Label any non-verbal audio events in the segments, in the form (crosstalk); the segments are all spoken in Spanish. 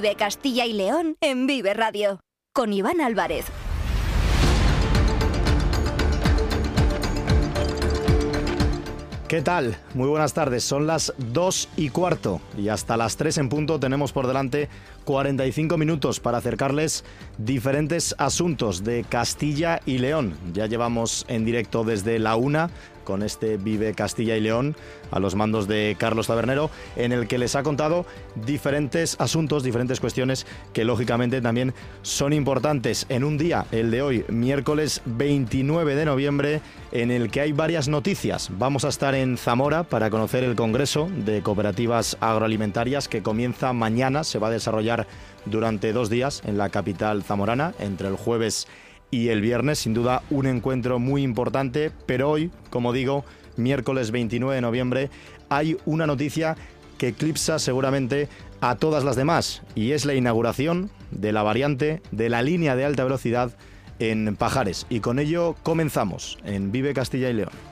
Vive Castilla y León en Vive Radio. Con Iván Álvarez. ¿Qué tal? Muy buenas tardes. Son las 2 y cuarto y hasta las 3 en punto tenemos por delante 45 minutos para acercarles diferentes asuntos de Castilla y León. Ya llevamos en directo desde la una con este Vive Castilla y León a los mandos de Carlos Tabernero, en el que les ha contado diferentes asuntos, diferentes cuestiones que lógicamente también son importantes en un día, el de hoy, miércoles 29 de noviembre, en el que hay varias noticias. Vamos a estar en Zamora para conocer el Congreso de Cooperativas Agroalimentarias que comienza mañana, se va a desarrollar durante dos días en la capital zamorana, entre el jueves y y el viernes, sin duda, un encuentro muy importante, pero hoy, como digo, miércoles 29 de noviembre, hay una noticia que eclipsa seguramente a todas las demás y es la inauguración de la variante de la línea de alta velocidad en Pajares. Y con ello comenzamos en Vive Castilla y León.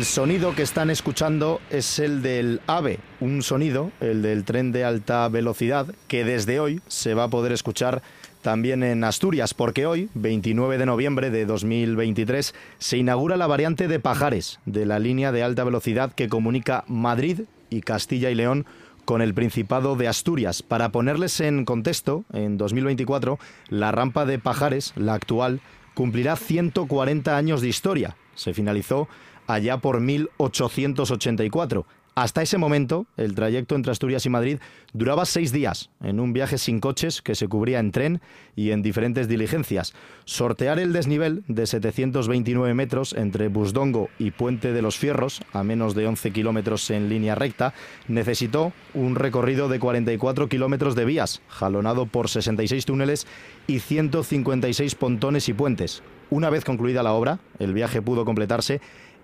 El sonido que están escuchando es el del AVE, un sonido, el del tren de alta velocidad, que desde hoy se va a poder escuchar también en Asturias, porque hoy, 29 de noviembre de 2023, se inaugura la variante de Pajares de la línea de alta velocidad que comunica Madrid y Castilla y León con el Principado de Asturias. Para ponerles en contexto, en 2024, la rampa de Pajares, la actual, cumplirá 140 años de historia. Se finalizó allá por 1884. Hasta ese momento, el trayecto entre Asturias y Madrid duraba seis días, en un viaje sin coches que se cubría en tren y en diferentes diligencias. Sortear el desnivel de 729 metros entre Busdongo y Puente de los Fierros, a menos de 11 kilómetros en línea recta, necesitó un recorrido de 44 kilómetros de vías, jalonado por 66 túneles y 156 pontones y puentes. Una vez concluida la obra, el viaje pudo completarse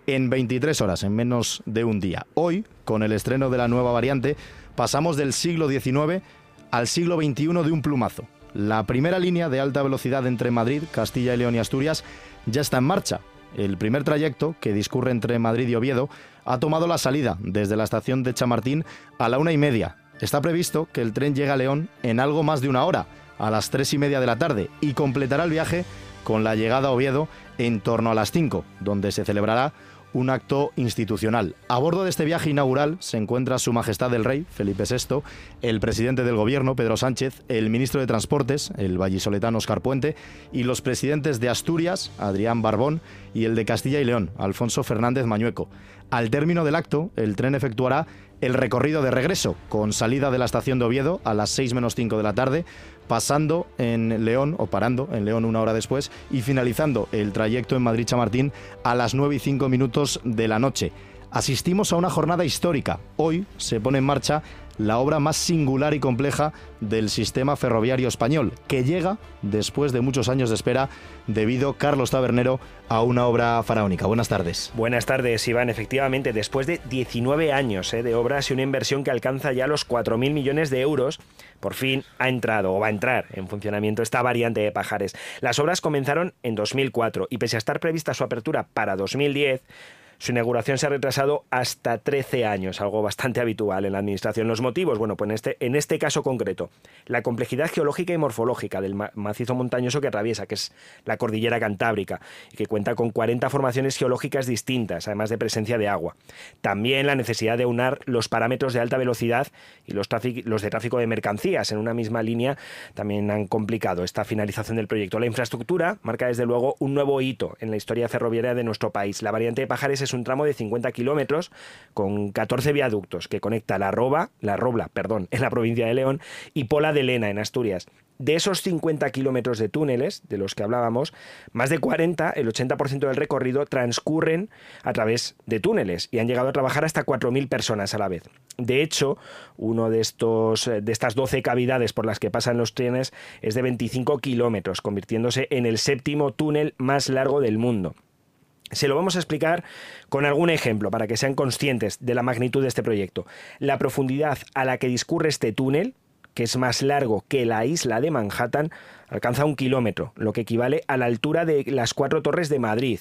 en 23 horas, en menos de un día. Hoy, con el estreno de la nueva variante, pasamos del siglo XIX al siglo XXI de un plumazo. La primera línea de alta velocidad entre Madrid, Castilla y León y Asturias ya está en marcha. El primer trayecto, que discurre entre Madrid y Oviedo, ha tomado la salida desde la estación de Chamartín a la una y media. Está previsto que el tren llegue a León en algo más de una hora, a las tres y media de la tarde, y completará el viaje con la llegada a Oviedo en torno a las cinco, donde se celebrará un acto institucional. A bordo de este viaje inaugural se encuentra Su Majestad el Rey, Felipe VI, el presidente del Gobierno, Pedro Sánchez, el ministro de Transportes, el vallisoletano Oscar Puente, y los presidentes de Asturias, Adrián Barbón, y el de Castilla y León, Alfonso Fernández Mañueco. Al término del acto, el tren efectuará el recorrido de regreso, con salida de la estación de Oviedo a las 6 menos 5 de la tarde, pasando en León o parando en León una hora después y finalizando el trayecto en Madrid-Chamartín a las 9 y 5 minutos de la noche. Asistimos a una jornada histórica. Hoy se pone en marcha la obra más singular y compleja del sistema ferroviario español, que llega después de muchos años de espera debido, Carlos Tabernero, a una obra faraónica. Buenas tardes. Buenas tardes, Iván. Efectivamente, después de 19 años eh, de obras y una inversión que alcanza ya los 4.000 millones de euros, por fin ha entrado o va a entrar en funcionamiento esta variante de Pajares. Las obras comenzaron en 2004 y pese a estar prevista su apertura para 2010, su inauguración se ha retrasado hasta 13 años, algo bastante habitual en la Administración. Los motivos, bueno, pues en este, en este caso concreto, la complejidad geológica y morfológica del macizo montañoso que atraviesa, que es la cordillera cantábrica, y que cuenta con 40 formaciones geológicas distintas, además de presencia de agua. También la necesidad de unar los parámetros de alta velocidad y los, de tráfico de mercancías en una misma línea también han complicado esta finalización del proyecto. La infraestructura marca desde luego un nuevo hito en la historia ferroviaria de nuestro país. La variante de Pajares es un tramo de 50 kilómetros con 14 viaductos que conecta La Roba, La Robla, perdón, (laughs) en la provincia de León y Pola de Lena en Asturias. De esos 50 kilómetros de túneles de los que hablábamos, más de 40, el 80% del recorrido, transcurren a través de túneles y han llegado a trabajar hasta 4.000 personas a la vez. De hecho, uno de, estos, de estas 12 cavidades por las que pasan los trenes es de 25 kilómetros, convirtiéndose en el séptimo túnel más largo del mundo. Se lo vamos a explicar con algún ejemplo para que sean conscientes de la magnitud de este proyecto. La profundidad a la que discurre este túnel, que es más largo que la isla de Manhattan, alcanza un kilómetro, lo que equivale a la altura de las cuatro torres de Madrid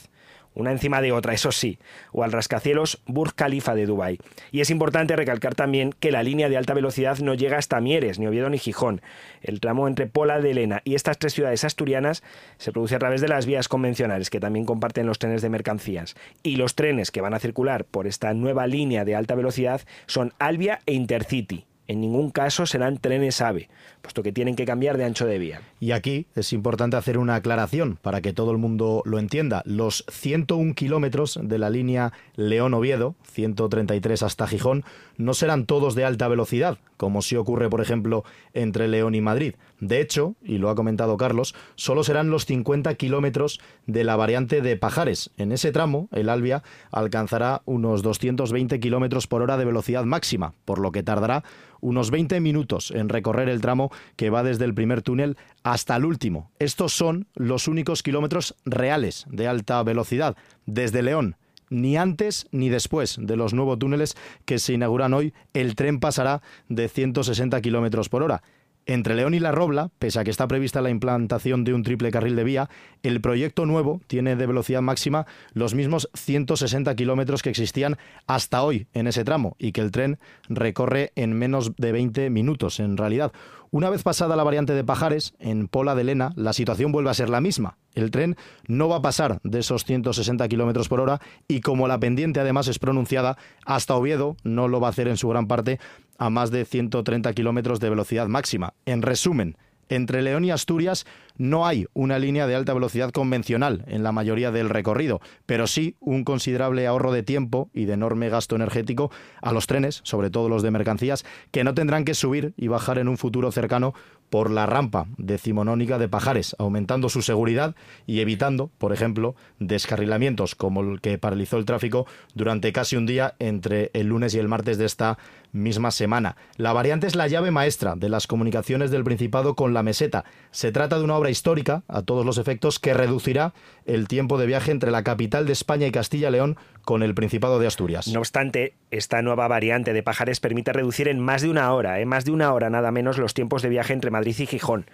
una encima de otra, eso sí, o al rascacielos Burj Khalifa de Dubái. Y es importante recalcar también que la línea de alta velocidad no llega hasta Mieres, ni Oviedo ni Gijón. El tramo entre Pola de Elena y estas tres ciudades asturianas se produce a través de las vías convencionales que también comparten los trenes de mercancías. Y los trenes que van a circular por esta nueva línea de alta velocidad son Albia e Intercity en ningún caso serán trenes AVE, puesto que tienen que cambiar de ancho de vía. Y aquí es importante hacer una aclaración para que todo el mundo lo entienda. Los 101 kilómetros de la línea León-Oviedo, 133 hasta Gijón, no serán todos de alta velocidad, como si ocurre, por ejemplo, entre León y Madrid. De hecho, y lo ha comentado Carlos, solo serán los 50 kilómetros de la variante de Pajares. En ese tramo, el Albia alcanzará unos 220 kilómetros por hora de velocidad máxima, por lo que tardará unos 20 minutos en recorrer el tramo que va desde el primer túnel hasta el último. Estos son los únicos kilómetros reales de alta velocidad desde León ni antes ni después de los nuevos túneles que se inauguran hoy, el tren pasará de 160 kilómetros por hora. Entre León y La Robla, pese a que está prevista la implantación de un triple carril de vía, el proyecto nuevo tiene de velocidad máxima los mismos 160 kilómetros que existían hasta hoy en ese tramo y que el tren recorre en menos de 20 minutos en realidad. Una vez pasada la variante de Pajares, en Pola de Lena, la situación vuelve a ser la misma. El tren no va a pasar de esos 160 kilómetros por hora y como la pendiente además es pronunciada, hasta Oviedo no lo va a hacer en su gran parte a más de 130 kilómetros de velocidad máxima. En resumen, entre León y Asturias no hay una línea de alta velocidad convencional en la mayoría del recorrido, pero sí un considerable ahorro de tiempo y de enorme gasto energético a los trenes, sobre todo los de mercancías, que no tendrán que subir y bajar en un futuro cercano por la rampa decimonónica de Pajares, aumentando su seguridad y evitando, por ejemplo, descarrilamientos como el que paralizó el tráfico durante casi un día entre el lunes y el martes de esta misma semana. La variante es la llave maestra de las comunicaciones del Principado con la meseta. Se trata de una obra histórica, a todos los efectos, que reducirá el tiempo de viaje entre la capital de España y Castilla-León con el Principado de Asturias. No obstante, esta nueva variante de Pajares permite reducir en más de una hora, en ¿eh? más de una hora nada menos, los tiempos de viaje entre Madrid y Gijón.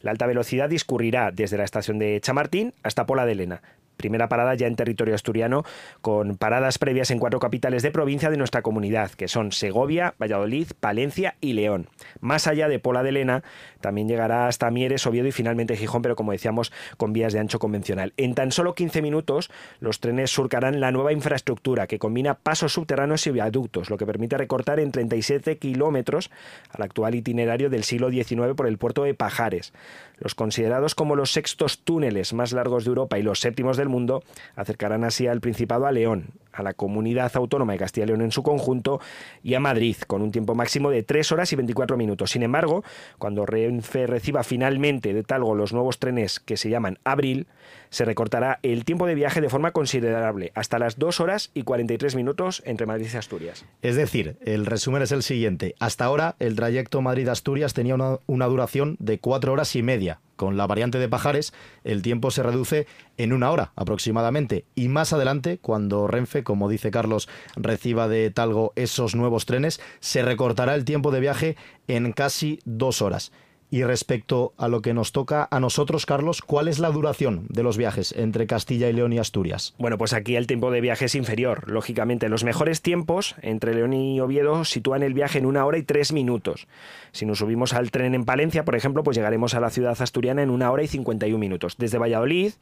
La alta velocidad discurrirá desde la estación de Chamartín hasta Pola de Lena, primera parada ya en territorio asturiano, con paradas previas en cuatro capitales de provincia de nuestra comunidad, que son Segovia, Valladolid, Palencia y León. Más allá de Pola de Lena, también llegará hasta Mieres, Oviedo y finalmente Gijón, pero como decíamos, con vías de ancho convencional. En tan solo 15 minutos, los trenes surcarán la nueva infraestructura que combina pasos subterráneos y viaductos, lo que permite recortar en 37 kilómetros al actual itinerario del siglo XIX por el puerto de Pajares. Los considerados como los sextos túneles más largos de Europa y los séptimos del mundo acercarán así al Principado a León, a la comunidad autónoma de Castilla y León en su conjunto y a Madrid, con un tiempo máximo de 3 horas y 24 minutos. Sin embargo, cuando Renfe reciba finalmente de Talgo los nuevos trenes que se llaman Abril, se recortará el tiempo de viaje de forma considerable, hasta las 2 horas y 43 minutos entre Madrid y Asturias. Es decir, el resumen es el siguiente. Hasta ahora, el trayecto Madrid-Asturias tenía una, una duración de 4 horas y media con la variante de Pajares, el tiempo se reduce en una hora aproximadamente. Y más adelante, cuando Renfe, como dice Carlos, reciba de Talgo esos nuevos trenes, se recortará el tiempo de viaje en casi dos horas. Y respecto a lo que nos toca a nosotros, Carlos, ¿cuál es la duración de los viajes entre Castilla y León y Asturias? Bueno, pues aquí el tiempo de viaje es inferior, lógicamente. Los mejores tiempos entre León y Oviedo sitúan el viaje en una hora y tres minutos. Si nos subimos al tren en Palencia, por ejemplo, pues llegaremos a la ciudad asturiana en una hora y 51 minutos. Desde Valladolid,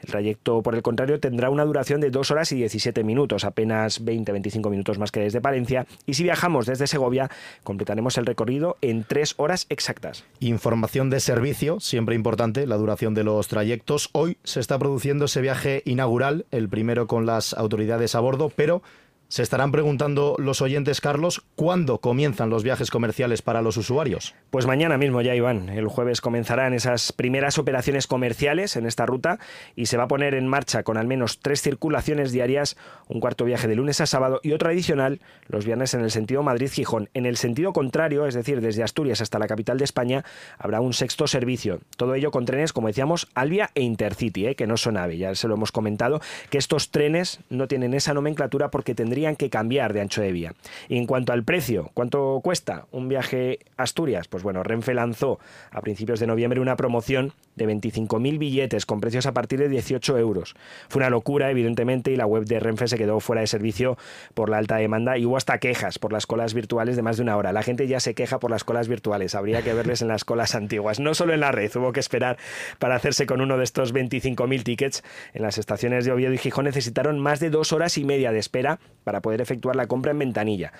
el trayecto, por el contrario, tendrá una duración de dos horas y 17 minutos, apenas 20-25 minutos más que desde Palencia. Y si viajamos desde Segovia, completaremos el recorrido en tres horas exactas información de servicio, siempre importante, la duración de los trayectos. Hoy se está produciendo ese viaje inaugural, el primero con las autoridades a bordo, pero se estarán preguntando los oyentes, Carlos, ¿cuándo comienzan los viajes comerciales para los usuarios? Pues mañana mismo ya, Iván. El jueves comenzarán esas primeras operaciones comerciales en esta ruta y se va a poner en marcha con al menos tres circulaciones diarias, un cuarto viaje de lunes a sábado y otro adicional los viernes en el sentido Madrid-Gijón. En el sentido contrario, es decir, desde Asturias hasta la capital de España, habrá un sexto servicio. Todo ello con trenes, como decíamos, Albia e Intercity, ¿eh? que no son AVE. Ya se lo hemos comentado, que estos trenes no tienen esa nomenclatura porque tendrían que cambiar de ancho de vía. Y en cuanto al precio, ¿cuánto cuesta un viaje a Asturias? Pues bueno, Renfe lanzó a principios de noviembre una promoción de 25.000 billetes con precios a partir de 18 euros. Fue una locura, evidentemente, y la web de Renfe se quedó fuera de servicio por la alta demanda y hubo hasta quejas por las colas virtuales de más de una hora. La gente ya se queja por las colas virtuales, habría que verles en las colas antiguas. No solo en la red, hubo que esperar para hacerse con uno de estos 25.000 tickets. En las estaciones de Oviedo y Gijón necesitaron más de dos horas y media de espera para poder efectuar la compra en ventanilla.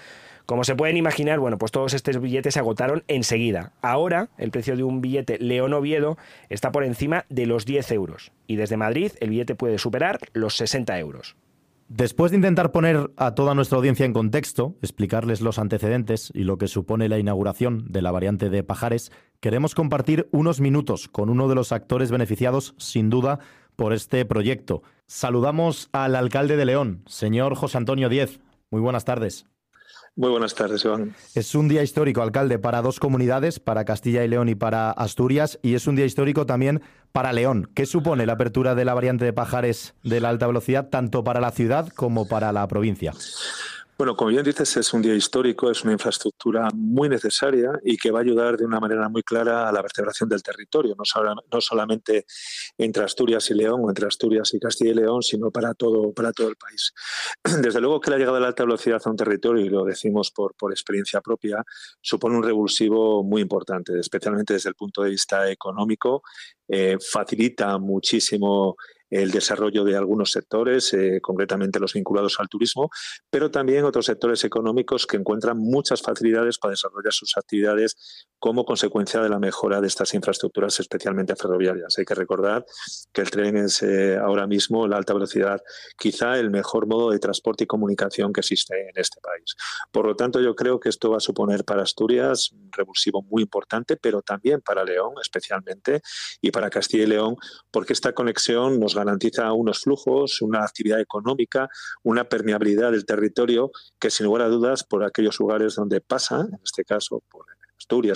Como se pueden imaginar, bueno, pues todos estos billetes se agotaron enseguida. Ahora, el precio de un billete León-Oviedo está por encima de los 10 euros. Y desde Madrid, el billete puede superar los 60 euros. Después de intentar poner a toda nuestra audiencia en contexto, explicarles los antecedentes y lo que supone la inauguración de la variante de Pajares, queremos compartir unos minutos con uno de los actores beneficiados, sin duda, por este proyecto. Saludamos al alcalde de León, señor José Antonio Diez. Muy buenas tardes. Muy buenas tardes, Iván. Es un día histórico, alcalde, para dos comunidades, para Castilla y León y para Asturias, y es un día histórico también para León. ¿Qué supone la apertura de la variante de Pajares de la alta velocidad, tanto para la ciudad como para la provincia? Bueno, como bien dices, es un día histórico, es una infraestructura muy necesaria y que va a ayudar de una manera muy clara a la vertebración del territorio, no, no solamente entre Asturias y León o entre Asturias y Castilla y León, sino para todo, para todo el país. (clears throat) Desde luego que la llegada de la alta velocidad a un territorio, y lo decimos por, por experiencia propia, supone un revulsivo muy importante, especialmente desde el punto de vista económico, eh, facilita muchísimo el desarrollo de algunos sectores, eh, concretamente los vinculados al turismo, pero también otros sectores económicos que encuentran muchas facilidades para desarrollar sus actividades como consecuencia de la mejora de estas infraestructuras, especialmente ferroviarias. Hay que recordar que el tren es eh, ahora mismo la alta velocidad, quizá el mejor modo de transporte y comunicación que existe en este país. Por lo tanto, yo creo que esto va a suponer para Asturias un revulsivo muy importante, pero también para León especialmente y para Castilla y León, porque esta conexión nos garantiza unos flujos, una actividad económica, una permeabilidad del territorio que sin lugar a dudas por aquellos lugares donde pasa, en este caso por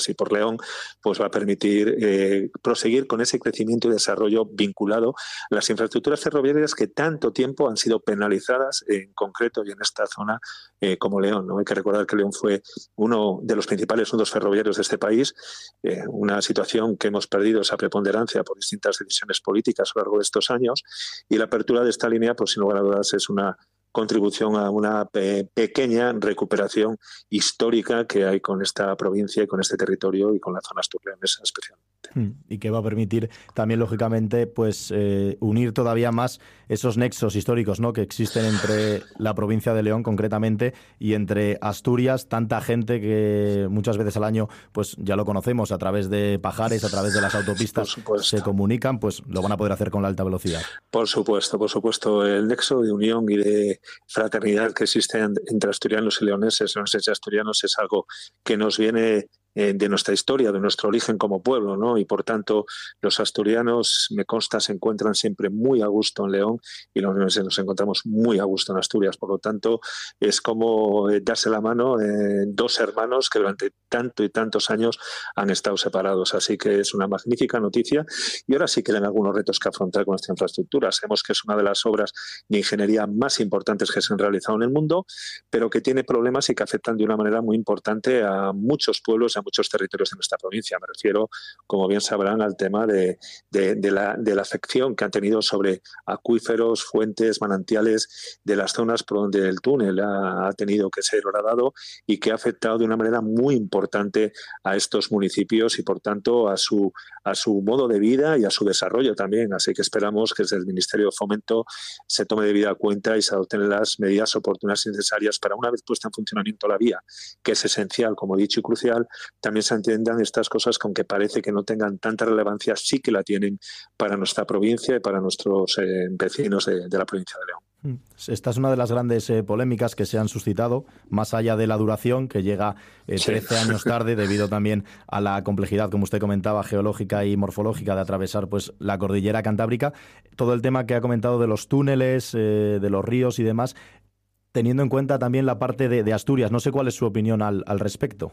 Y por León, pues va a permitir eh, proseguir con ese crecimiento y desarrollo vinculado a las infraestructuras ferroviarias que tanto tiempo han sido penalizadas en concreto y en esta zona eh, como León. ¿no? Hay que recordar que León fue uno de los principales nudos ferroviarios de este país, eh, una situación que hemos perdido esa preponderancia por distintas decisiones políticas a lo largo de estos años y la apertura de esta línea, pues sin lugar a dudas, es una contribución a una pequeña recuperación histórica que hay con esta provincia y con este territorio y con la zona asturianesa especialmente. Hmm, y que va a permitir también, lógicamente, pues eh, unir todavía más esos nexos históricos ¿no? que existen entre (sighs) la provincia de León concretamente y entre Asturias, tanta gente que muchas veces al año, pues ya lo conocemos, a través de pajares, a través de las autopistas se comunican, pues lo van a poder hacer con la alta velocidad. Por supuesto, por supuesto, el nexo de unión y de fraternidad que existe entre asturianos y leoneses, leoneses y asturianos es algo que nos viene eh, de nuestra historia, de nuestro origen como pueblo, ¿no? Y por tanto, los asturianos, me consta, se encuentran siempre muy a gusto en León y los nos encontramos muy a gusto en Asturias. Por lo tanto, es como eh, darse la mano en dos hermanos que durante tanto y tantos años han estado separados. Así que es una magnífica noticia. Y ahora sí quedan algunos retos que afrontar con esta infraestructura. Sabemos que es una de las obras de ingeniería más importantes que se han realizado en el mundo, pero que tiene problemas y que afectan de una manera muy importante a muchos pueblos, a muchos territorios de nuestra provincia. Me refiero, como bien sabrán, al tema de, la, de la afección que han tenido sobre acuíferos, fuentes, manantiales de las zonas por donde el túnel ha, tenido que ser horadado y que ha afectado de una manera muy importante a estos municipios y, por tanto, a su, a su modo de vida y a su desarrollo también. Así que esperamos que desde el Ministerio de Fomento se tome debida cuenta y se adopten las medidas oportunas y necesarias para, una vez puesta en funcionamiento la vía, que es esencial, como he dicho, y crucial, también se entiendan estas cosas que aunque parece que no tengan tanta relevancia, sí que la tienen para nuestra provincia y para nuestros eh, vecinos de, la provincia de León. Mm. Esta es una de las grandes eh, polémicas que se han suscitado, más allá de la duración, que llega 13 eh, años (laughs) tarde, debido también a la complejidad, como usted comentaba, geológica y morfológica de atravesar pues, la cordillera cantábrica. Todo el tema que ha comentado de los túneles, de los ríos y demás, teniendo en cuenta también la parte de, Asturias. No sé cuál es su opinión al, respecto.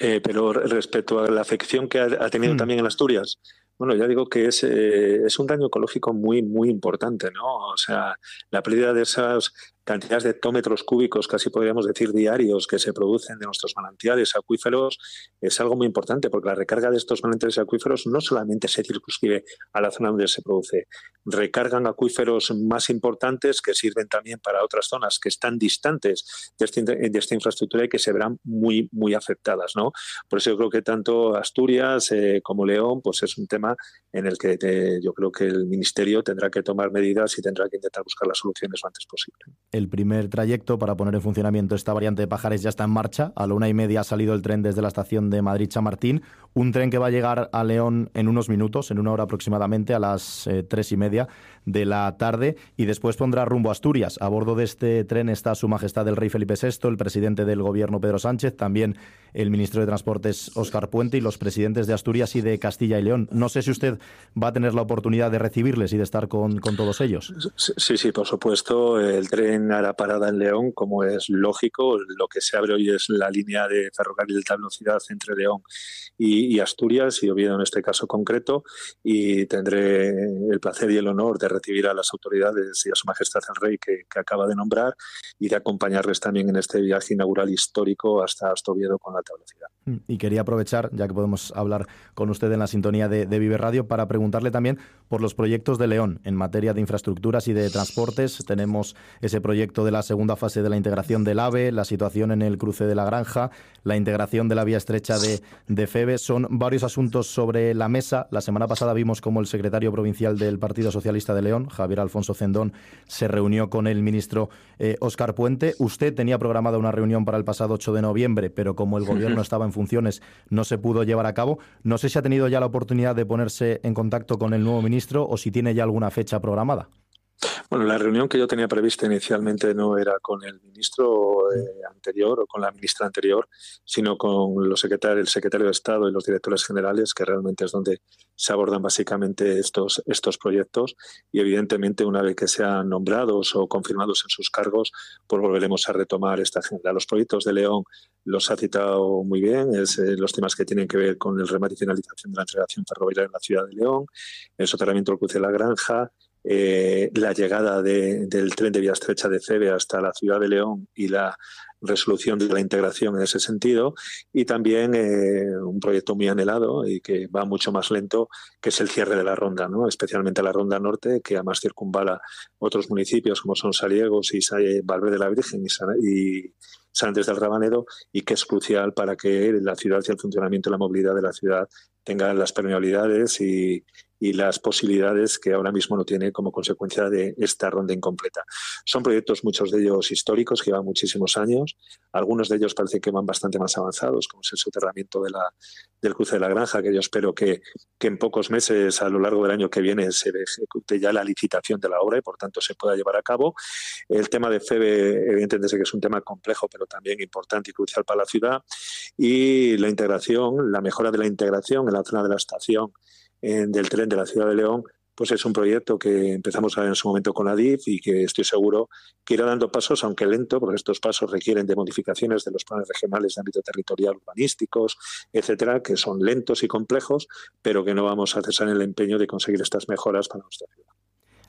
Eh, pero respecto a la afección que ha, tenido hmm. también en Asturias, bueno, ya digo que es, eh, es un daño ecológico muy, muy importante, ¿no? O sea, la pérdida de esas cantidades de hectómetros cúbicos, casi podríamos decir diarios, que se producen de nuestros manantiales acuíferos, es algo muy importante, porque la recarga de estos manantiales acuíferos no solamente se circunscribe a la zona donde se produce, recargan acuíferos más importantes que sirven también para otras zonas que están distantes de, este, esta infraestructura y que se verán muy, muy afectadas. ¿no? Por eso yo creo que tanto Asturias eh, como León pues es un tema en el que eh, yo creo que el Ministerio tendrá que tomar medidas y tendrá que intentar buscar las soluciones lo antes posible el primer trayecto para poner en funcionamiento esta variante de Pajares ya está en marcha. A la una y media ha salido el tren desde la estación de Madrid-Chamartín. Un tren que va a llegar a León en unos minutos, en una hora aproximadamente, a las eh, tres y media de la tarde. Y después pondrá rumbo a Asturias. A bordo de este tren está Su Majestad el Rey Felipe VI, el presidente del Gobierno Pedro Sánchez, también el ministro de Transportes Óscar Puente y los presidentes de Asturias y de Castilla y León. No sé si usted va a tener la oportunidad de recibirles y de estar con, todos ellos. Sí, sí, por supuesto. El tren hará parada en León, como es lógico. Lo que se abre hoy es la línea de ferrocarril de alta velocidad entre León y, Asturias, y Oviedo en este caso concreto, y tendré el placer y el honor de recibir a las autoridades y a Su Majestad el Rey que, acaba de nombrar y de acompañarles también en este viaje inaugural histórico hasta, hasta Oviedo con alta velocidad. Mm, y quería aprovechar, ya que podemos hablar con usted en la sintonía de, de Radio, para preguntarle también por los proyectos de León en materia de infraestructuras y de transportes. Tenemos ese proyecto de la segunda fase de la integración del AVE, la situación en el cruce de la Granja, la integración de la vía estrecha de, de FEBE. Son varios asuntos sobre la mesa. La semana pasada vimos cómo el secretario provincial del Partido Socialista de León, Javier Alfonso Cendón, se reunió con el ministro Óscar eh, Puente. Usted tenía programada una reunión para el pasado 8 de noviembre, pero como el gobierno (laughs) estaba en funciones, no se pudo llevar a cabo. No sé si ha tenido ya la oportunidad de ponerse en contacto con el nuevo ministro o si tiene ya alguna fecha programada. Bueno, la reunión que yo tenía prevista inicialmente no era con el ministro eh, anterior o con la ministra anterior, sino con los secretarios, el secretario de Estado y los directores generales, que realmente es donde se abordan básicamente estos, estos proyectos. Y evidentemente, una vez que sean nombrados o confirmados en sus cargos, pues volveremos a retomar esta agenda. Los proyectos de León los ha citado muy bien, es eh, los temas que tienen que ver con el remate de la integración ferroviaria en la ciudad de León, el soterramiento del cruce de la granja, eh, la llegada del tren de vía estrecha de Cebe hasta la ciudad de León y la resolución de la integración en ese sentido y también eh, un proyecto muy anhelado y que va mucho más lento que es el cierre de la ronda, ¿no? especialmente la ronda norte que además circunvala otros municipios como son Saliegos y Valverde de la Virgen y, y San del Rabanedo y que es crucial para que la ciudad y el funcionamiento y la movilidad de la ciudad tengan las permeabilidades y, y las posibilidades que ahora mismo no tiene como consecuencia de esta ronda incompleta. Son proyectos, muchos de ellos históricos, que llevan muchísimos años. Algunos de ellos parece que van bastante más avanzados, como es el soterramiento de la, del cruce de la granja, que yo espero que, que, en pocos meses, a lo largo del año que viene, se ejecute ya la licitación de la obra y, por tanto, se pueda llevar a cabo. El tema de FEBE, evidentemente, que es un tema complejo, pero también importante y crucial para la ciudad. Y la integración, la mejora de la integración en la zona de la estación del tren de la ciudad de León, pues es un proyecto que empezamos a ver en su momento con la DIF y que estoy seguro que irá dando pasos, aunque lento, porque estos pasos requieren de modificaciones de los planes regionales de ámbito territorial, urbanísticos, etcétera, que son lentos y complejos, pero que no vamos a cesar en el empeño de conseguir estas mejoras para nuestra ciudad.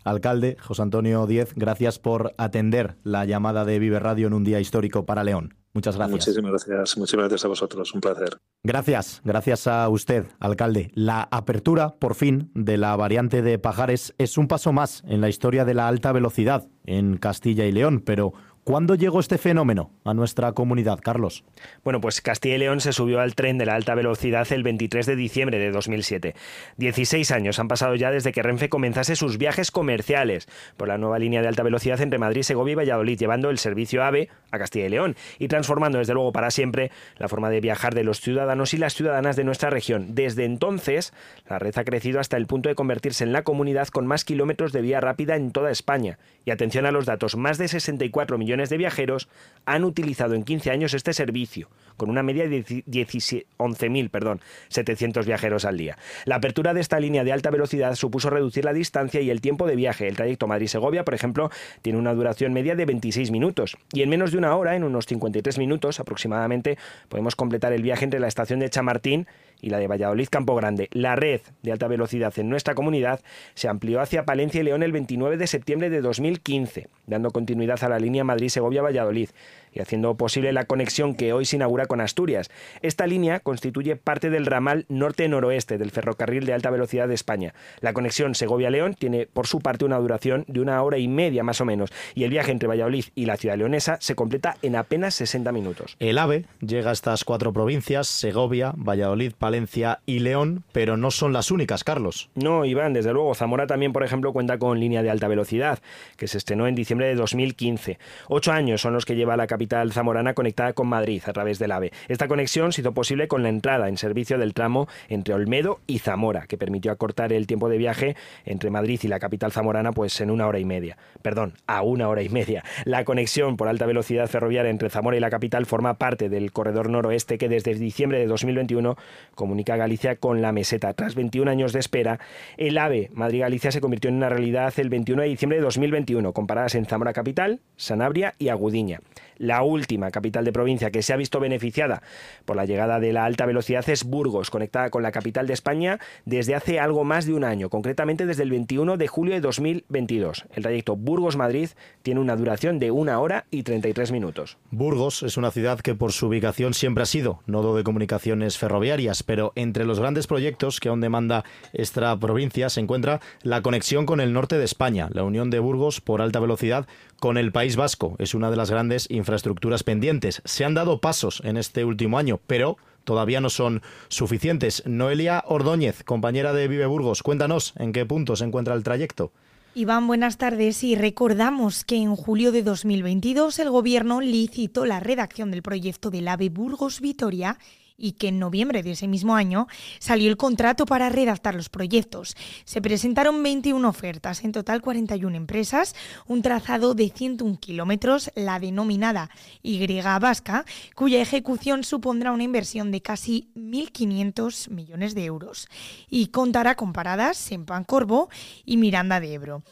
Alcalde José Antonio Díez, gracias por atender la llamada de Vive Radio en un día histórico para León. Muchas gracias. Muchísimas gracias. Muchísimas gracias a vosotros. Un placer. Gracias. Gracias a usted, alcalde. La apertura, por fin, de la variante de Pajares es un paso más en la historia de la alta velocidad en Castilla y León, pero ¿Cuándo llegó este fenómeno a nuestra comunidad, Carlos? Bueno, pues Castilla y León se subió al tren de la alta velocidad el 23 de diciembre de 2007. 16 años han pasado ya desde que Renfe comenzase sus viajes comerciales por la nueva línea de alta velocidad entre Madrid, Segovia y Valladolid, llevando el servicio AVE a Castilla y León y transformando desde luego para siempre la forma de viajar de los ciudadanos y las ciudadanas de nuestra región. Desde entonces, la red ha crecido hasta el punto de convertirse en la comunidad con más kilómetros de vía rápida en toda España. Y atención a los datos, más de 64 millones de viajeros han utilizado en 15 años este servicio, con una media de 11.000 perdón, 700 viajeros al día. La apertura de esta línea de alta velocidad supuso reducir la distancia y el tiempo de viaje. El trayecto Madrid-Segovia, por ejemplo, tiene una duración media de 26 minutos y en menos de una hora, en unos 53 minutos aproximadamente, podemos completar el viaje entre la estación de Chamartín la de Valladolid Campo Grande. La red de alta velocidad en nuestra comunidad se amplió hacia Palencia y León el 29 de septiembre de 2015, dando continuidad a la línea Madrid-Segovia-Valladolid y haciendo posible la conexión que hoy se inaugura con Asturias. Esta línea constituye parte del ramal norte-noroeste del ferrocarril de alta velocidad de España. La conexión Segovia-León tiene por su parte una duración de una hora y media más o menos y el viaje entre Valladolid y la ciudad leonesa se completa en apenas 60 minutos. El AVE llega a estas cuatro provincias, Segovia, Valladolid, Palencia y León, pero no son las únicas, Carlos. No, Iván, desde luego. Zamora también, por ejemplo, cuenta con línea de alta velocidad, que se estrenó en diciembre de 2015. Ocho años son los que lleva la capital zamorana conectada con Madrid a través del AVE. Esta conexión se hizo posible con la entrada en servicio del tramo entre Olmedo y Zamora, que permitió acortar el tiempo de viaje entre Madrid y la capital zamorana pues en una hora y media. Perdón, a una hora y media. La conexión por alta velocidad ferroviaria entre Zamora y la capital forma parte del corredor noroeste que desde diciembre de 2021 comunica Galicia con la meseta. Tras 21 años de espera, el AVE Madrid-Galicia se convirtió en una realidad el 21 de diciembre de 2021, con paradas en Zamora capital, Sanabria y Agudiña. La última capital de provincia que se ha visto beneficiada por la llegada de la alta velocidad es Burgos, conectada con la capital de España desde hace algo más de un año, concretamente desde el 21 de julio de 2022. El trayecto Burgos-Madrid tiene una duración de una hora y 33 minutos. Burgos es una ciudad que por su ubicación siempre ha sido nodo de comunicaciones ferroviarias, pero entre los grandes proyectos que aún demanda esta provincia se encuentra la conexión con el norte de España, la unión de Burgos por alta velocidad con el País Vasco. Es una de las grandes infraestructuras pendientes. Se han dado pasos en este último año, pero todavía no son suficientes. Noelia Ordóñez, compañera de Vive Burgos, cuéntanos en qué punto se encuentra el trayecto. Iván, buenas tardes. Y recordamos que en julio de 2022 el Gobierno licitó la redacción del proyecto del AVE Burgos-Vitoria y que en noviembre de ese mismo año salió el contrato para redactar los proyectos. Se presentaron 21 ofertas, en total 41 empresas, un trazado de 101 kilómetros, la denominada Y Vasca, cuya ejecución supondrá una inversión de casi 1.500 millones de euros y contará con paradas en Pancorvo y Miranda de Ebro.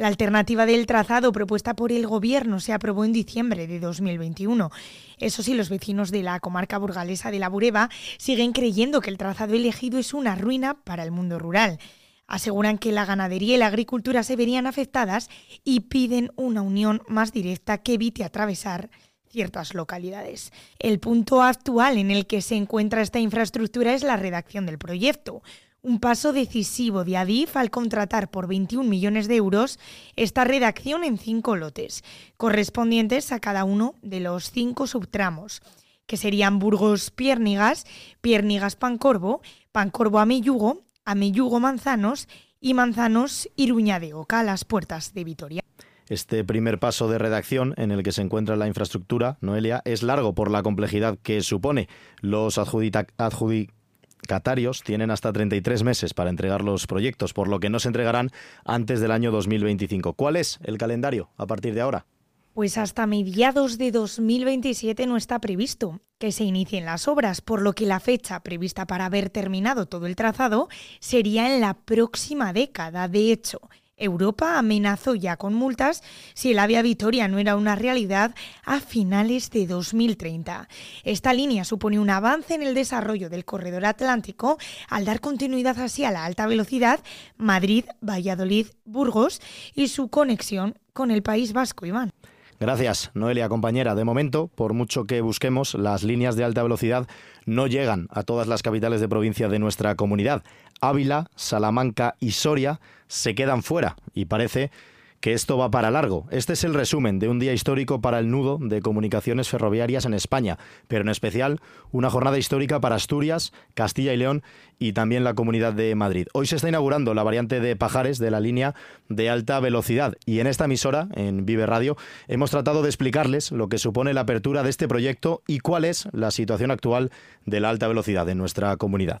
La alternativa del trazado propuesta por el Gobierno se aprobó en diciembre de 2021. Eso sí, los vecinos de la comarca burgalesa de la Bureba siguen creyendo que el trazado elegido es una ruina para el mundo rural. Aseguran que la ganadería y la agricultura se verían afectadas y piden una unión más directa que evite atravesar ciertas localidades. El punto actual en el que se encuentra esta infraestructura es la redacción del proyecto un paso decisivo de Adif al contratar por 21 millones de euros esta redacción en cinco lotes, correspondientes a cada uno de los cinco subtramos, que serían Burgos Piernigas, Piernigas Pancorvo, Pancorvo Amellugo, Amellugo Manzanos y Manzanos Iruña de Oca, las puertas de Vitoria. Este primer paso de redacción en el que se encuentra la infraestructura, Noelia, es largo por la complejidad que supone. Los adjudic Catarios tienen hasta 33 meses para entregar los proyectos, por lo que no se entregarán antes del año 2025. ¿Cuál es el calendario a partir de ahora? Pues hasta mediados de 2027 no está previsto que se inicien las obras, por lo que la fecha prevista para haber terminado todo el trazado sería en la próxima década. De hecho, Europa amenazó ya con multas si el Avia Vitoria no era una realidad a finales de 2030. Esta línea supone un avance en el desarrollo del corredor atlántico al dar continuidad así a la alta velocidad Madrid, Valladolid, Burgos y su conexión con el País Vasco, Iván. Gracias, Noelia, compañera. De momento, por mucho que busquemos, las líneas de alta velocidad no llegan a todas las capitales de provincia de nuestra comunidad. Ávila, Salamanca y Soria se quedan fuera y parece que esto va para largo. Este es el resumen de un día histórico para el nudo de comunicaciones ferroviarias en España, pero en especial una jornada histórica para Asturias, Castilla y León y también la Comunidad de Madrid. Hoy se está inaugurando la variante de Pajares de la línea de alta velocidad y en esta emisora, en Vive Radio, hemos tratado de explicarles lo que supone la apertura de este proyecto y cuál es la situación actual de la alta velocidad en nuestra comunidad.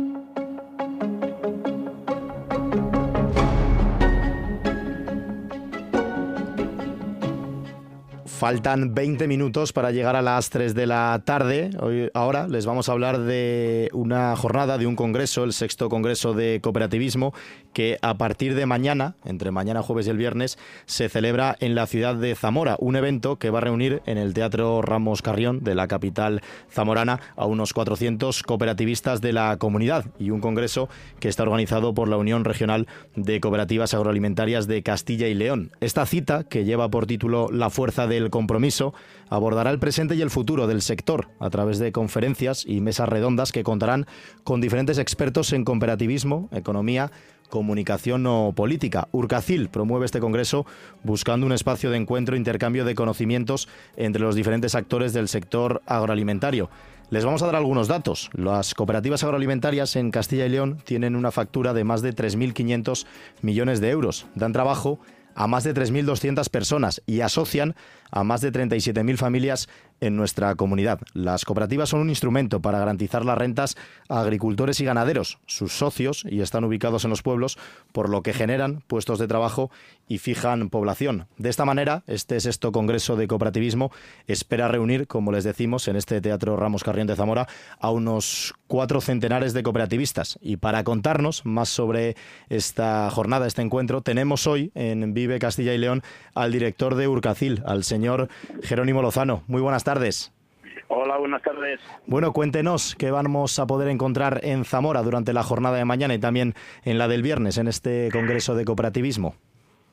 Faltan 20 minutos para llegar a las 3 de la tarde. Ahora les vamos a hablar de una jornada, de un congreso, el sexto congreso de cooperativismo, que a partir de mañana, entre mañana jueves y el viernes, se celebra en la ciudad de Zamora, un evento que va a reunir en el Teatro Ramos Carrión de la capital zamorana a unos 400 cooperativistas de la comunidad y un congreso que está organizado por la Unión Regional de Cooperativas Agroalimentarias de Castilla y León. Esta cita, que lleva por título La fuerza del compromiso abordará el presente y el futuro del sector a través de conferencias y mesas redondas que contarán con diferentes expertos en cooperativismo, economía, comunicación o política. Urcacil promueve este congreso buscando un espacio de encuentro e intercambio de conocimientos entre los diferentes actores del sector agroalimentario. Les vamos a dar algunos datos. Las cooperativas agroalimentarias en Castilla y León tienen una factura de más de 3.500 millones de euros. Dan trabajo a más de 3.200 personas y asocian a más de 37.000 familias en nuestra comunidad. Las cooperativas son un instrumento para garantizar las rentas a agricultores y ganaderos, sus socios, y están ubicados en los pueblos, por lo que generan puestos de trabajo y fijan población. De esta manera, este sexto Congreso de Cooperativismo espera reunir, como les decimos, en este Teatro Ramos Carrión de Zamora, a unos cuatro centenares de cooperativistas. Y para contarnos más sobre esta jornada, este encuentro, tenemos hoy en Vive Castilla y León al director de Urcacil, al señor Jerónimo Lozano. Muy buenas tardes. Hola, buenas tardes. Bueno, cuéntenos qué vamos a poder encontrar en Zamora durante la jornada de mañana y también en la del viernes, en este Congreso de Cooperativismo.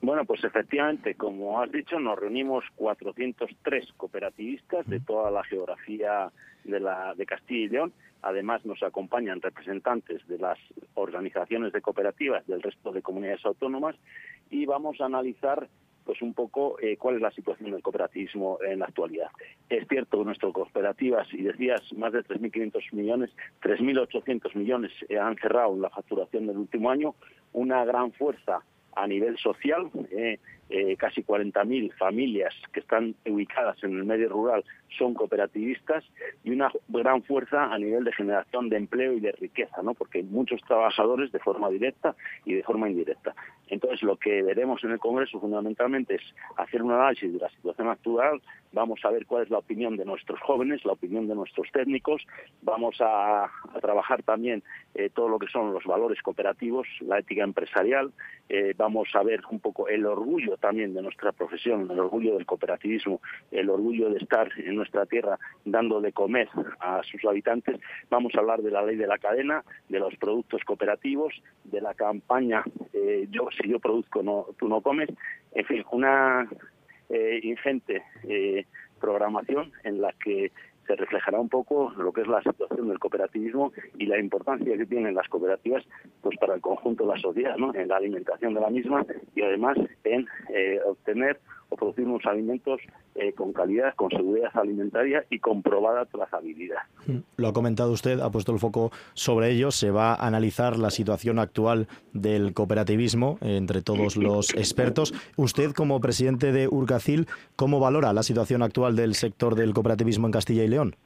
Bueno, pues efectivamente, como has dicho, nos reunimos 403 cooperativistas de toda la geografía de, la, de Castilla y León. Además, nos acompañan representantes de las organizaciones de cooperativas del resto de comunidades autónomas y vamos a analizar pues un poco eh, cuál es la situación del cooperativismo en la actualidad. Es cierto que nuestras cooperativas, y decías, más de 3.500 millones, 3.800 millones eh, han cerrado la facturación del último año, una gran fuerza a nivel social, eh, eh, casi 40.000 familias que están ubicadas en el medio rural son cooperativistas y una gran fuerza a nivel de generación de empleo y de riqueza, ¿no? porque muchos trabajadores de forma directa y de forma indirecta. Entonces, lo que veremos en el Congreso fundamentalmente es hacer un análisis de la situación actual, vamos a ver cuál es la opinión de nuestros jóvenes, la opinión de nuestros técnicos, vamos a, trabajar también eh, todo lo que son los valores cooperativos, la ética empresarial, eh, vamos a ver un poco el orgullo también de nuestra profesión, el orgullo del cooperativismo, el orgullo de estar en nuestra tierra dando de comer a sus habitantes. Vamos a hablar de la ley de la cadena, de los productos cooperativos, de la campaña eh, yo si yo produzco no tú no comes, en fin, una eh, ingente eh, programación en la que se reflejará un poco lo que es la situación del cooperativismo y la importancia que tienen las cooperativas pues para el conjunto de la sociedad, ¿no? en la alimentación de la misma y además en eh, obtener o producir unos alimentos eh, con calidad, con seguridad alimentaria y con probada trazabilidad. Lo ha comentado usted, ha puesto el foco sobre ello. Se va a analizar la situación actual del cooperativismo entre todos los expertos. Usted, como presidente de Urcacil, ¿cómo valora la situación actual del sector del cooperativismo en Castilla y León?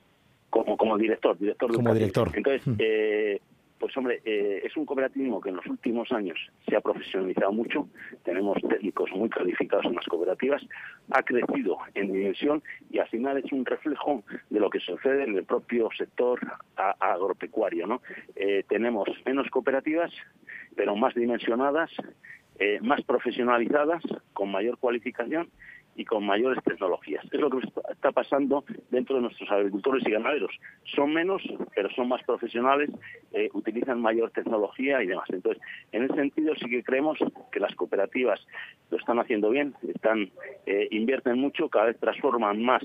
Como, como director, director Como director. Entonces, eh, Pues hombre, eh, es un cooperativismo que en los últimos años se ha profesionalizado mucho, tenemos técnicos muy calificados en las cooperativas, ha crecido en dimensión y al final es un reflejo de lo que sucede en el propio sector agropecuario. ¿no? Eh, tenemos menos cooperativas, pero más dimensionadas, eh, más profesionalizadas, con mayor cualificación y con mayores tecnologías. Es lo que está pasando dentro de nuestros agricultores y ganaderos. Son menos, pero son más profesionales, eh, utilizan mayor tecnología y demás. Entonces, en ese sentido sí que creemos que las cooperativas lo están haciendo bien, están eh, invierten mucho, cada vez transforman más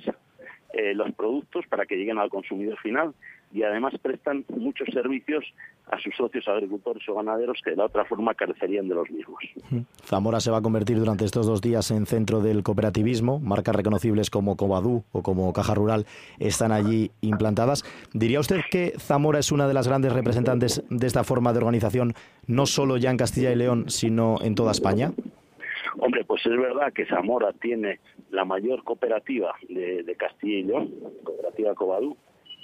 eh, los productos para que lleguen al consumidor final y además prestan muchos servicios a sus socios agricultores o ganaderos que de la otra forma carecerían de los mismos. Zamora se va a convertir durante estos dos días en centro del cooperativismo. Marcas reconocibles como Cobadú o como Caja Rural están allí implantadas. ¿Diría usted que Zamora es una de las grandes representantes de esta forma de organización, no solo ya en Castilla y León, sino en toda España? Hombre, pues es verdad que Zamora tiene la mayor cooperativa de, Castilla y León, cooperativa Cobadú,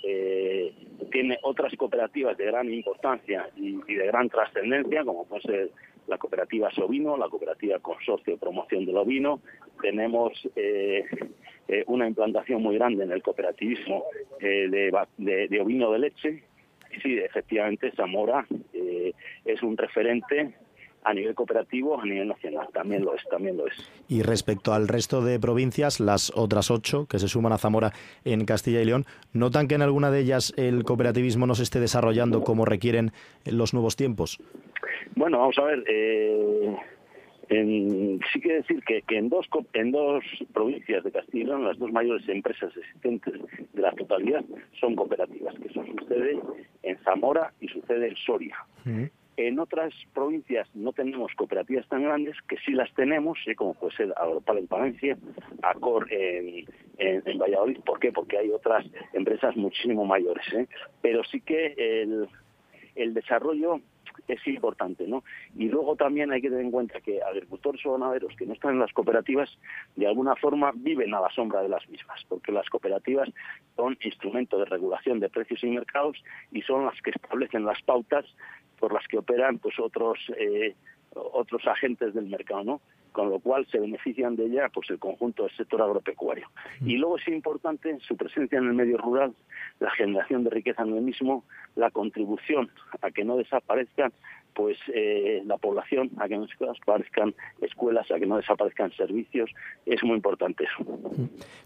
eh, tiene otras cooperativas de gran importancia y, de gran trascendencia, como puede ser la cooperativa Sovino, la cooperativa Consorcio de Promoción del Ovino. Tenemos eh, eh, una implantación muy grande en el cooperativismo de, de, ovino de leche. Sí, efectivamente, Zamora es un referente a nivel cooperativo, a nivel nacional. También lo es, también lo es. Y respecto al resto de provincias, las otras ocho que se suman a Zamora en Castilla y León, ¿notan que en alguna de ellas el cooperativismo no se esté desarrollando como requieren los nuevos tiempos? Bueno, vamos a ver. Eh, sí que decir que, en, dos, en dos provincias de Castilla y León, las dos mayores empresas existentes de la totalidad son cooperativas, que eso sucede en Zamora y sucede en Soria. En otras provincias no tenemos cooperativas tan grandes, que sí las tenemos, ¿eh? como puede ser Agropal en Palencia, Acor en, en, Valladolid. ¿Por qué? Porque hay otras empresas muchísimo mayores. ¿eh? Pero sí que el, el desarrollo es importante, ¿no? Y luego también hay que tener en cuenta que agricultores o ganaderos que no están en las cooperativas, de alguna forma viven a la sombra de las mismas, porque las cooperativas son instrumento de regulación de precios y mercados y son las que establecen las pautas por las que operan pues otros eh, otros agentes del mercado, ¿no? Con lo cual se benefician de ella pues el conjunto del sector agropecuario. Y luego es importante su presencia en el medio rural, la generación de riqueza en el mismo, la contribución a que no desaparezcan pues eh, la población, a que no desaparezcan escuelas, a que no desaparezcan servicios, es muy importante eso.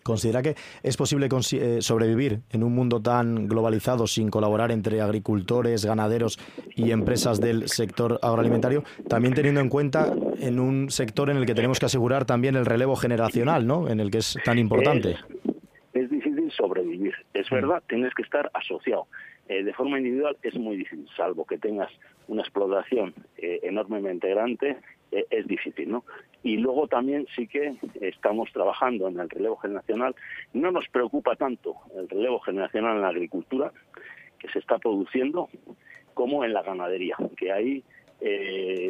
¿Considera que es posible eh, sobrevivir en un mundo tan globalizado sin colaborar entre agricultores, ganaderos y empresas del sector agroalimentario, también teniendo en cuenta en un sector en el que tenemos que asegurar también el relevo generacional, ¿no? En el que es tan importante. es difícil sobrevivir, es verdad, tienes que estar asociado. Eh, de forma individual es muy difícil, salvo que tengas una explotación eh, enormemente grande, eh, es difícil, ¿no? Y luego también sí que estamos trabajando en el relevo generacional. No nos preocupa tanto el relevo generacional en la agricultura, que se está produciendo, como en la ganadería, que ahí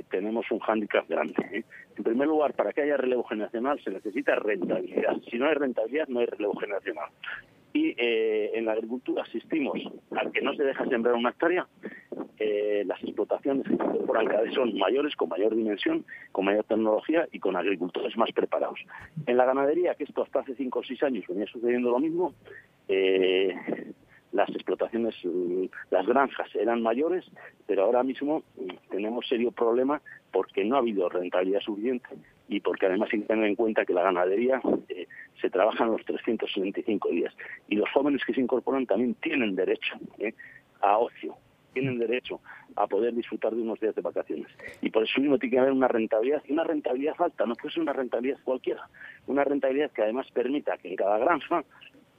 tenemos un hándicap grande. En primer lugar, para que haya relevo generacional se necesita rentabilidad. Si no hay rentabilidad, no hay relevo generacional y eh, en la agricultura asistimos a que no se deja sembrar una hectárea, eh, las explotaciones cada vez son mayores, con mayor dimensión, con mayor tecnología y con agricultores más preparados. En la ganadería, que esto hasta hace 5 o 6 años venía sucediendo lo mismo, eh, las explotaciones, las granjas eran mayores, pero ahora mismo tenemos serio problema porque no ha habido rentabilidad suficiente y porque además hay que tener en cuenta que la ganadería eh, se trabaja en los 365 días y los jóvenes que se incorporan también tienen derecho eh, a ocio, tienen derecho a poder disfrutar de unos días de vacaciones. Y por eso mismo tiene que haber una rentabilidad, y una rentabilidad alta, no puede ser una rentabilidad cualquiera, una rentabilidad que además permita que en cada granja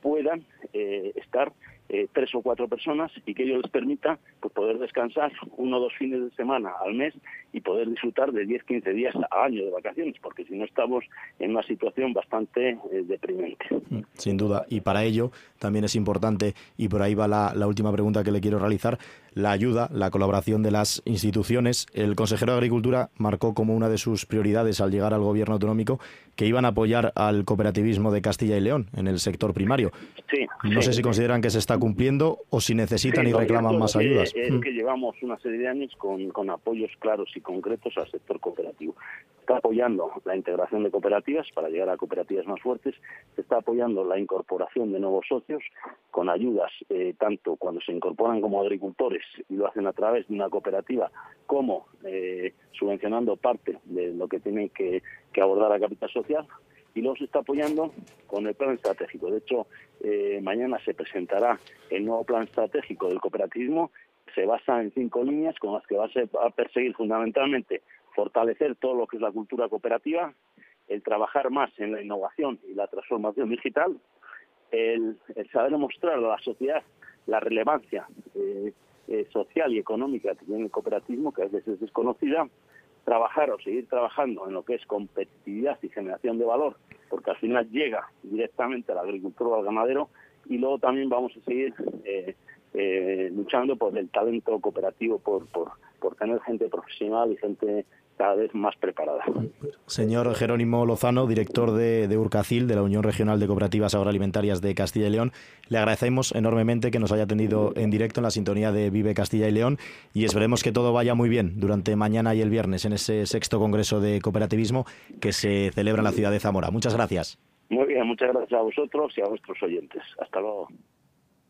puedan eh, estar eh, tres o cuatro personas y que ello les permita pues, poder descansar uno o dos fines de semana al mes y poder disfrutar de 10, 15 días al año de vacaciones, porque si no estamos en una situación bastante eh, deprimente. Mm, sin duda, y para ello también es importante, y por ahí va la, la última pregunta que le quiero realizar, la ayuda, la colaboración de las instituciones. El consejero de Agricultura marcó como una de sus prioridades al llegar al gobierno autonómico que iban a apoyar al cooperativismo de Castilla y León en el sector primario. Sí, no sé si consideran que se está está cumpliendo o si necesitan y reclaman más ayudas. Es mm. que llevamos una serie de años con, con apoyos claros y concretos al sector cooperativo está apoyando la integración de cooperativas para llegar a cooperativas más fuertes, se está apoyando la incorporación de nuevos socios con ayudas eh, tanto cuando se incorporan como agricultores y lo hacen a través de una cooperativa como eh, subvencionando parte de lo que tienen que, abordar la capital social y luego se está apoyando con el plan estratégico. De hecho, eh, mañana se presentará el nuevo plan estratégico del cooperativismo. Se basa en cinco líneas con las que va a perseguir fundamentalmente fortalecer todo lo que es la cultura cooperativa, el trabajar más en la innovación y la transformación digital, el, saber mostrar a la sociedad la relevancia eh, eh, social y económica que tiene el cooperativismo, que a veces es desconocida, trabajar o seguir trabajando en lo que es competitividad y generación de valor, porque al final llega directamente al agricultor o al ganadero, y luego también vamos a seguir eh, luchando por el talento cooperativo, por, por, por tener gente profesional y gente cada vez más preparada. Señor Jerónimo Lozano, director de, de, Urcacil, de la Unión Regional de Cooperativas Agroalimentarias de Castilla y León, le agradecemos enormemente que nos haya atendido en directo en la sintonía de Vive Castilla y León y esperemos que todo vaya muy bien durante mañana y el viernes en ese sexto Congreso de Cooperativismo que se celebra en la ciudad de Zamora. Muchas gracias. Muy bien, muchas gracias a vosotros y a vuestros oyentes. Hasta luego.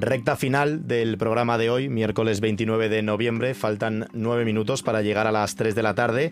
Recta final del programa de hoy, miércoles 29 de noviembre. Faltan nueve minutos para llegar a las 3 de la tarde.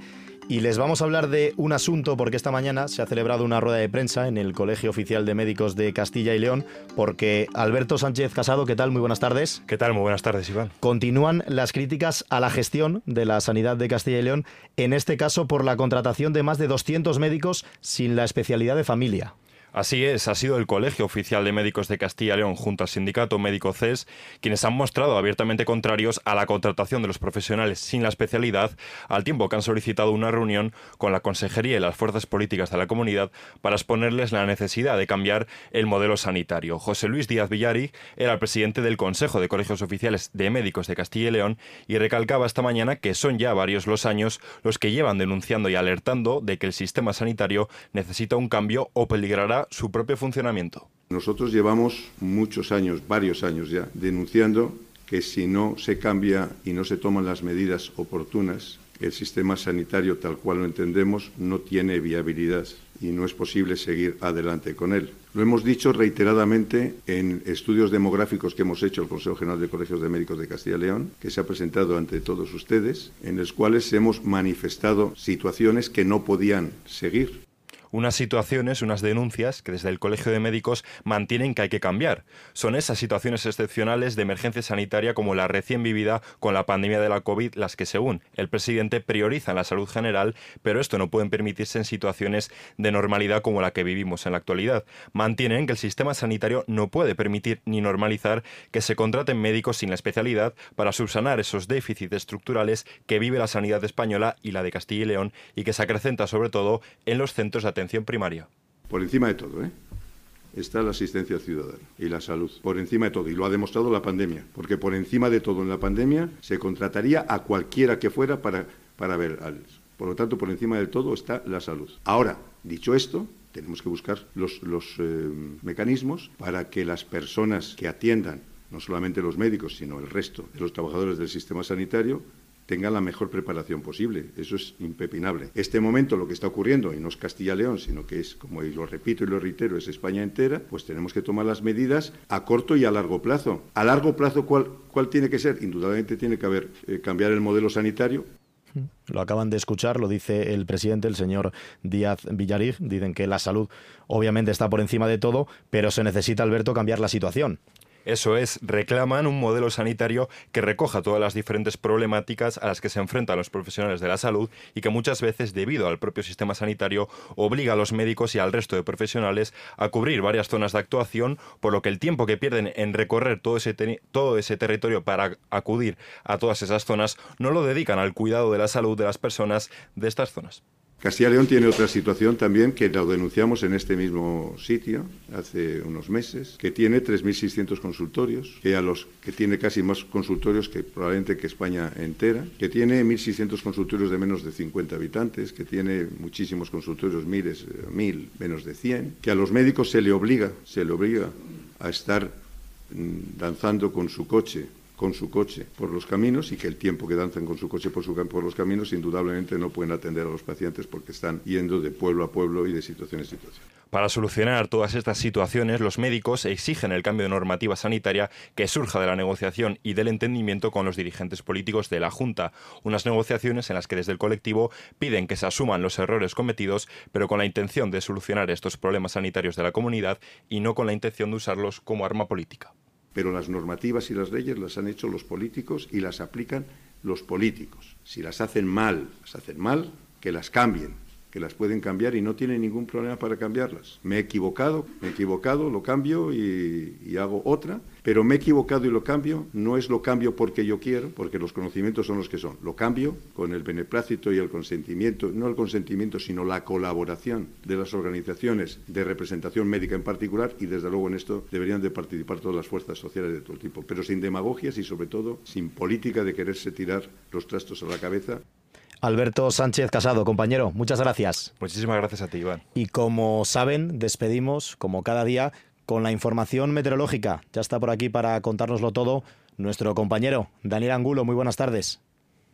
Y les vamos a hablar de un asunto porque esta mañana se ha celebrado una rueda de prensa en el Colegio Oficial de Médicos de Castilla y León porque Alberto Sánchez Casado, ¿qué tal? Muy buenas tardes. ¿Qué tal? Muy buenas tardes, Iván. Continúan las críticas a la gestión de la sanidad de Castilla y León, en este caso por la contratación de más de 200 médicos sin la especialidad de familia. Así es, ha sido el Colegio Oficial de Médicos de Castilla y León junto al Sindicato Médico CES quienes han mostrado abiertamente contrarios a la contratación de los profesionales sin la especialidad, al tiempo que han solicitado una reunión con la Consejería y las fuerzas políticas de la comunidad para exponerles la necesidad de cambiar el modelo sanitario. José Luis Díaz Villari era el presidente del Consejo de Colegios Oficiales de Médicos de Castilla y León y recalcaba esta mañana que son ya varios los años los que llevan denunciando y alertando de que el sistema sanitario necesita un cambio o peligrará su propio funcionamiento. Nosotros llevamos muchos años, varios años ya, denunciando que si no se cambia y no se toman las medidas oportunas, el sistema sanitario tal cual lo entendemos no tiene viabilidad y no es posible seguir adelante con él. Lo hemos dicho reiteradamente en estudios demográficos que hemos hecho el Consejo General de Colegios de Médicos de Castilla y León, que se ha presentado ante todos ustedes, en los cuales hemos manifestado situaciones que no podían seguir unas situaciones, unas denuncias que desde el Colegio de Médicos mantienen que hay que cambiar. Son esas situaciones excepcionales de emergencia sanitaria como la recién vivida con la pandemia de la COVID las que según el presidente priorizan la salud general, pero esto no pueden permitirse en situaciones de normalidad como la que vivimos en la actualidad. Mantienen que el sistema sanitario no puede permitir ni normalizar que se contraten médicos sin la especialidad para subsanar esos déficits estructurales que vive la sanidad española y la de Castilla y León y que se acrecenta sobre todo en los centros de atención primaria. Por encima de todo, ¿eh? está la asistencia ciudadana y la salud, por encima de todo, y lo ha demostrado la pandemia, porque por encima de todo en la pandemia se contrataría a cualquiera que fuera para, para ver a Por lo tanto, por encima de todo está la salud. Ahora, dicho esto, tenemos que buscar los, los eh, mecanismos para que las personas que atiendan, no solamente los médicos, sino el resto de los trabajadores del sistema sanitario, tengan la mejor preparación posible. Eso es impepinable. Este momento, lo que está ocurriendo, y no es Castilla-León, sino que es, como lo repito y lo reitero, es España entera, pues tenemos que tomar las medidas a corto y a largo plazo. A largo plazo, ¿cuál, cuál tiene que ser? Indudablemente tiene que haber eh, cambiar el modelo sanitario, lo acaban de escuchar, lo dice el presidente, el señor Díaz Villarig. Dicen que la salud obviamente está por encima de todo, pero se necesita, Alberto, cambiar la situación. Eso es, reclaman un modelo sanitario que recoja todas las diferentes problemáticas a las que se enfrentan los profesionales de la salud y que muchas veces, debido al propio sistema sanitario, obliga a los médicos y al resto de profesionales a cubrir varias zonas de actuación, por lo que el tiempo que pierden en recorrer todo ese, todo ese territorio para acudir a todas esas zonas no lo dedican al cuidado de la salud de las personas de estas zonas. Castilla y León tiene otra situación también que lo denunciamos en este mismo sitio hace unos meses, que tiene 3.600 consultorios, que, a los, que tiene casi más consultorios que probablemente que España entera, que tiene 1.600 consultorios de menos de 50 habitantes, que tiene muchísimos consultorios, miles, mil, menos de 100, que a los médicos se le obliga, se le obliga a estar mm, danzando con su coche con su coche por los caminos y que el tiempo que danzan con su coche por, los caminos indudablemente no pueden atender a los pacientes porque están yendo de pueblo a pueblo y de situación en situación. Para solucionar todas estas situaciones, los médicos exigen el cambio de normativa sanitaria que surja de la negociación y del entendimiento con los dirigentes políticos de la Junta, unas negociaciones en las que desde el colectivo piden que se asuman los errores cometidos, pero con la intención de solucionar estos problemas sanitarios de la comunidad y no con la intención de usarlos como arma política pero las normativas y las leyes las han hecho los políticos y las aplican los políticos. Si las hacen mal, las hacen mal, que las cambien, que las pueden cambiar y no tienen ningún problema para cambiarlas. Me he equivocado, me he equivocado, lo cambio y, y hago otra pero me he equivocado y lo cambio, no es lo cambio porque yo quiero, porque los conocimientos son los que son, lo cambio con el beneplácito y el consentimiento, no el consentimiento, sino la colaboración de las organizaciones de representación médica en particular y desde luego en esto deberían de participar todas las fuerzas sociales de todo tipo, pero sin demagogias y sobre todo sin política de quererse tirar los trastos a la cabeza. Alberto Sánchez Casado, compañero, muchas gracias. Muchísimas gracias a ti, Iván. Y como saben, despedimos, como cada día, con la información meteorológica. Ya está por aquí para contárnoslo todo nuestro compañero Daniel Angulo. Muy buenas tardes.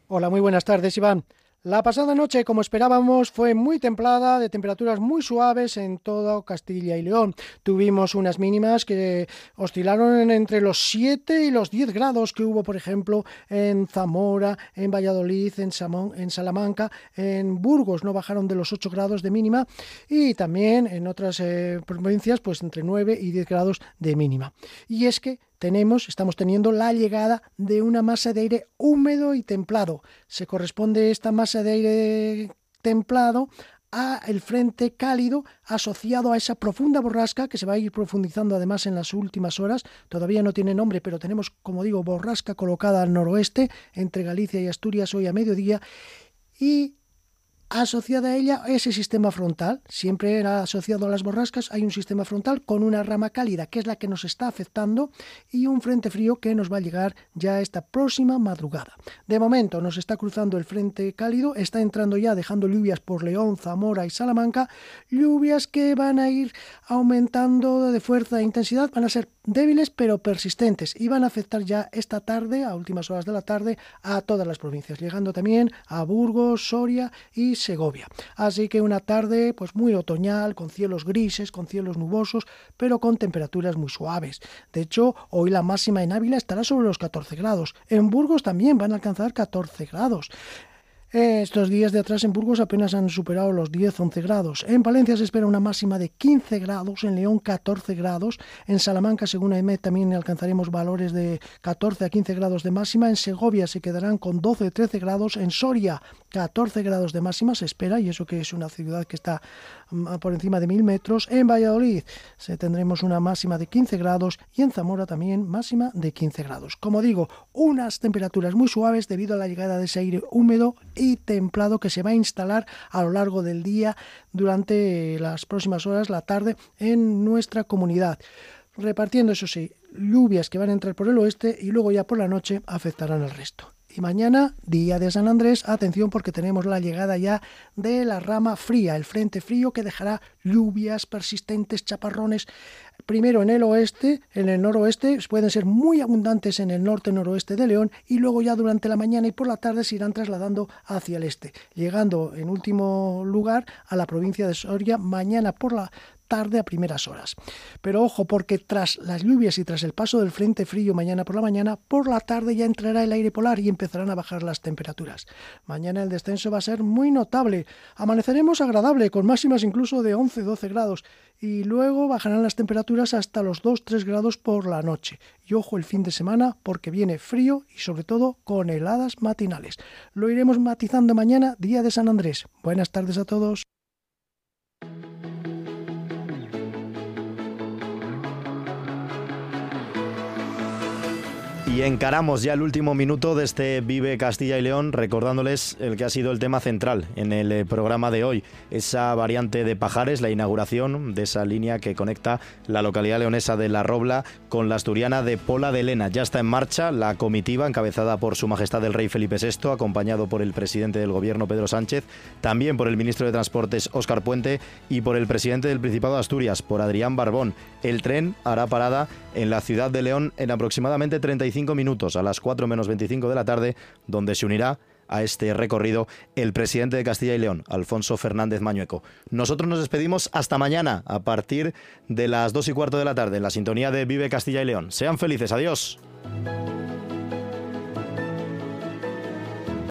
Hola, muy buenas tardes, Iván. La pasada noche, como esperábamos, fue muy templada, de temperaturas muy suaves en todo Castilla y León. Tuvimos unas mínimas que oscilaron entre los 7 y los 10 grados que hubo, por ejemplo, en Zamora, en Valladolid, en, en Salamanca, en Burgos, no bajaron de los 8 grados de mínima y también en otras eh, provincias, pues entre 9 y 10 grados de mínima. Y es que tenemos, estamos teniendo la llegada de una masa de aire húmedo y templado. Se corresponde esta masa de aire templado a el frente cálido asociado a esa profunda borrasca que se va a ir profundizando además en las últimas horas. Todavía no tiene nombre, pero tenemos, como digo, borrasca colocada al noroeste entre Galicia y Asturias hoy a mediodía y asociada a ella ese sistema frontal. Siempre asociado a las borrascas, hay un sistema frontal con una rama cálida, que es la que nos está afectando, y un frente frío que nos va a llegar ya esta próxima madrugada. De momento nos está cruzando el frente cálido, está entrando ya dejando lluvias por León, Zamora y Salamanca, lluvias que van a ir aumentando de fuerza e intensidad, van a ser débiles pero persistentes y van a afectar ya esta tarde, a últimas horas de la tarde, a todas las provincias, llegando también a Burgos, Soria y Segovia. Así que una tarde pues muy otoñal, con cielos grises, con cielos nubosos, pero con temperaturas muy suaves. De hecho, hoy la máxima en Ávila estará sobre los 14 grados. En Burgos también van a alcanzar 14 grados. Estos días de atrás en Burgos apenas han superado los 10-11 grados. En Valencia se espera una máxima de 15 grados, en León 14 grados, en Salamanca, según AEMET, también alcanzaremos valores de 14 a 15 grados de máxima, en Segovia se quedarán con 12-13 grados, en Soria 14 grados de máxima se espera, y eso que es una ciudad que está por encima de 1000 metros, en Valladolid se tendremos una máxima de 15 grados y en Zamora también máxima de 15 grados. Como digo, unas temperaturas muy suaves debido a la llegada de ese aire húmedo y templado que se va a instalar a lo largo del día durante las próximas horas, la tarde, en nuestra comunidad. Repartiendo, eso sí, lluvias que van a entrar por el oeste y luego ya por la noche afectarán al resto. Y mañana, día de San Andrés, atención porque tenemos la llegada ya de la rama fría, el frente frío que dejará lluvias persistentes, chaparrones primero en el oeste, en el noroeste, pueden ser muy abundantes en el norte-noroeste de León y luego ya durante la mañana y por la tarde se irán trasladando hacia el este, llegando en último lugar a la provincia de Soria mañana por la tarde a primeras horas. Pero ojo, porque tras las lluvias y tras el paso del frente frío mañana por la mañana, por la tarde ya entrará el aire polar y empezarán a bajar las temperaturas. Mañana el descenso va a ser muy notable. Amaneceremos agradable, con máximas incluso de 11-12 grados, y luego bajarán las temperaturas hasta los 2-3 grados por la noche. Y ojo el fin de semana porque viene frío y sobre todo con heladas matinales. Lo iremos matizando mañana, día de San Andrés. Buenas tardes a todos. Y encaramos ya el último minuto de este Vive Castilla y León, recordándoles el que ha sido el tema central en el eh, programa de hoy, esa variante de Pajares, la inauguración de esa línea que conecta la localidad leonesa de La Robla con la asturiana de Pola de Elena. Ya está en marcha la comitiva encabezada por Su Majestad el Rey Felipe VI, acompañado por el presidente del Gobierno Pedro Sánchez, también por el ministro de Transportes Óscar Puente y por el presidente del Principado de Asturias, por Adrián Barbón. El tren hará parada en la ciudad de León en aproximadamente 35 minutos a las 4 menos 25 de la tarde, donde se unirá a este recorrido el presidente de Castilla y León, Alfonso Fernández Mañueco. Nosotros nos despedimos hasta mañana a partir de las 2 y cuarto de la tarde en la sintonía de Vive Castilla y León. Sean felices, adiós.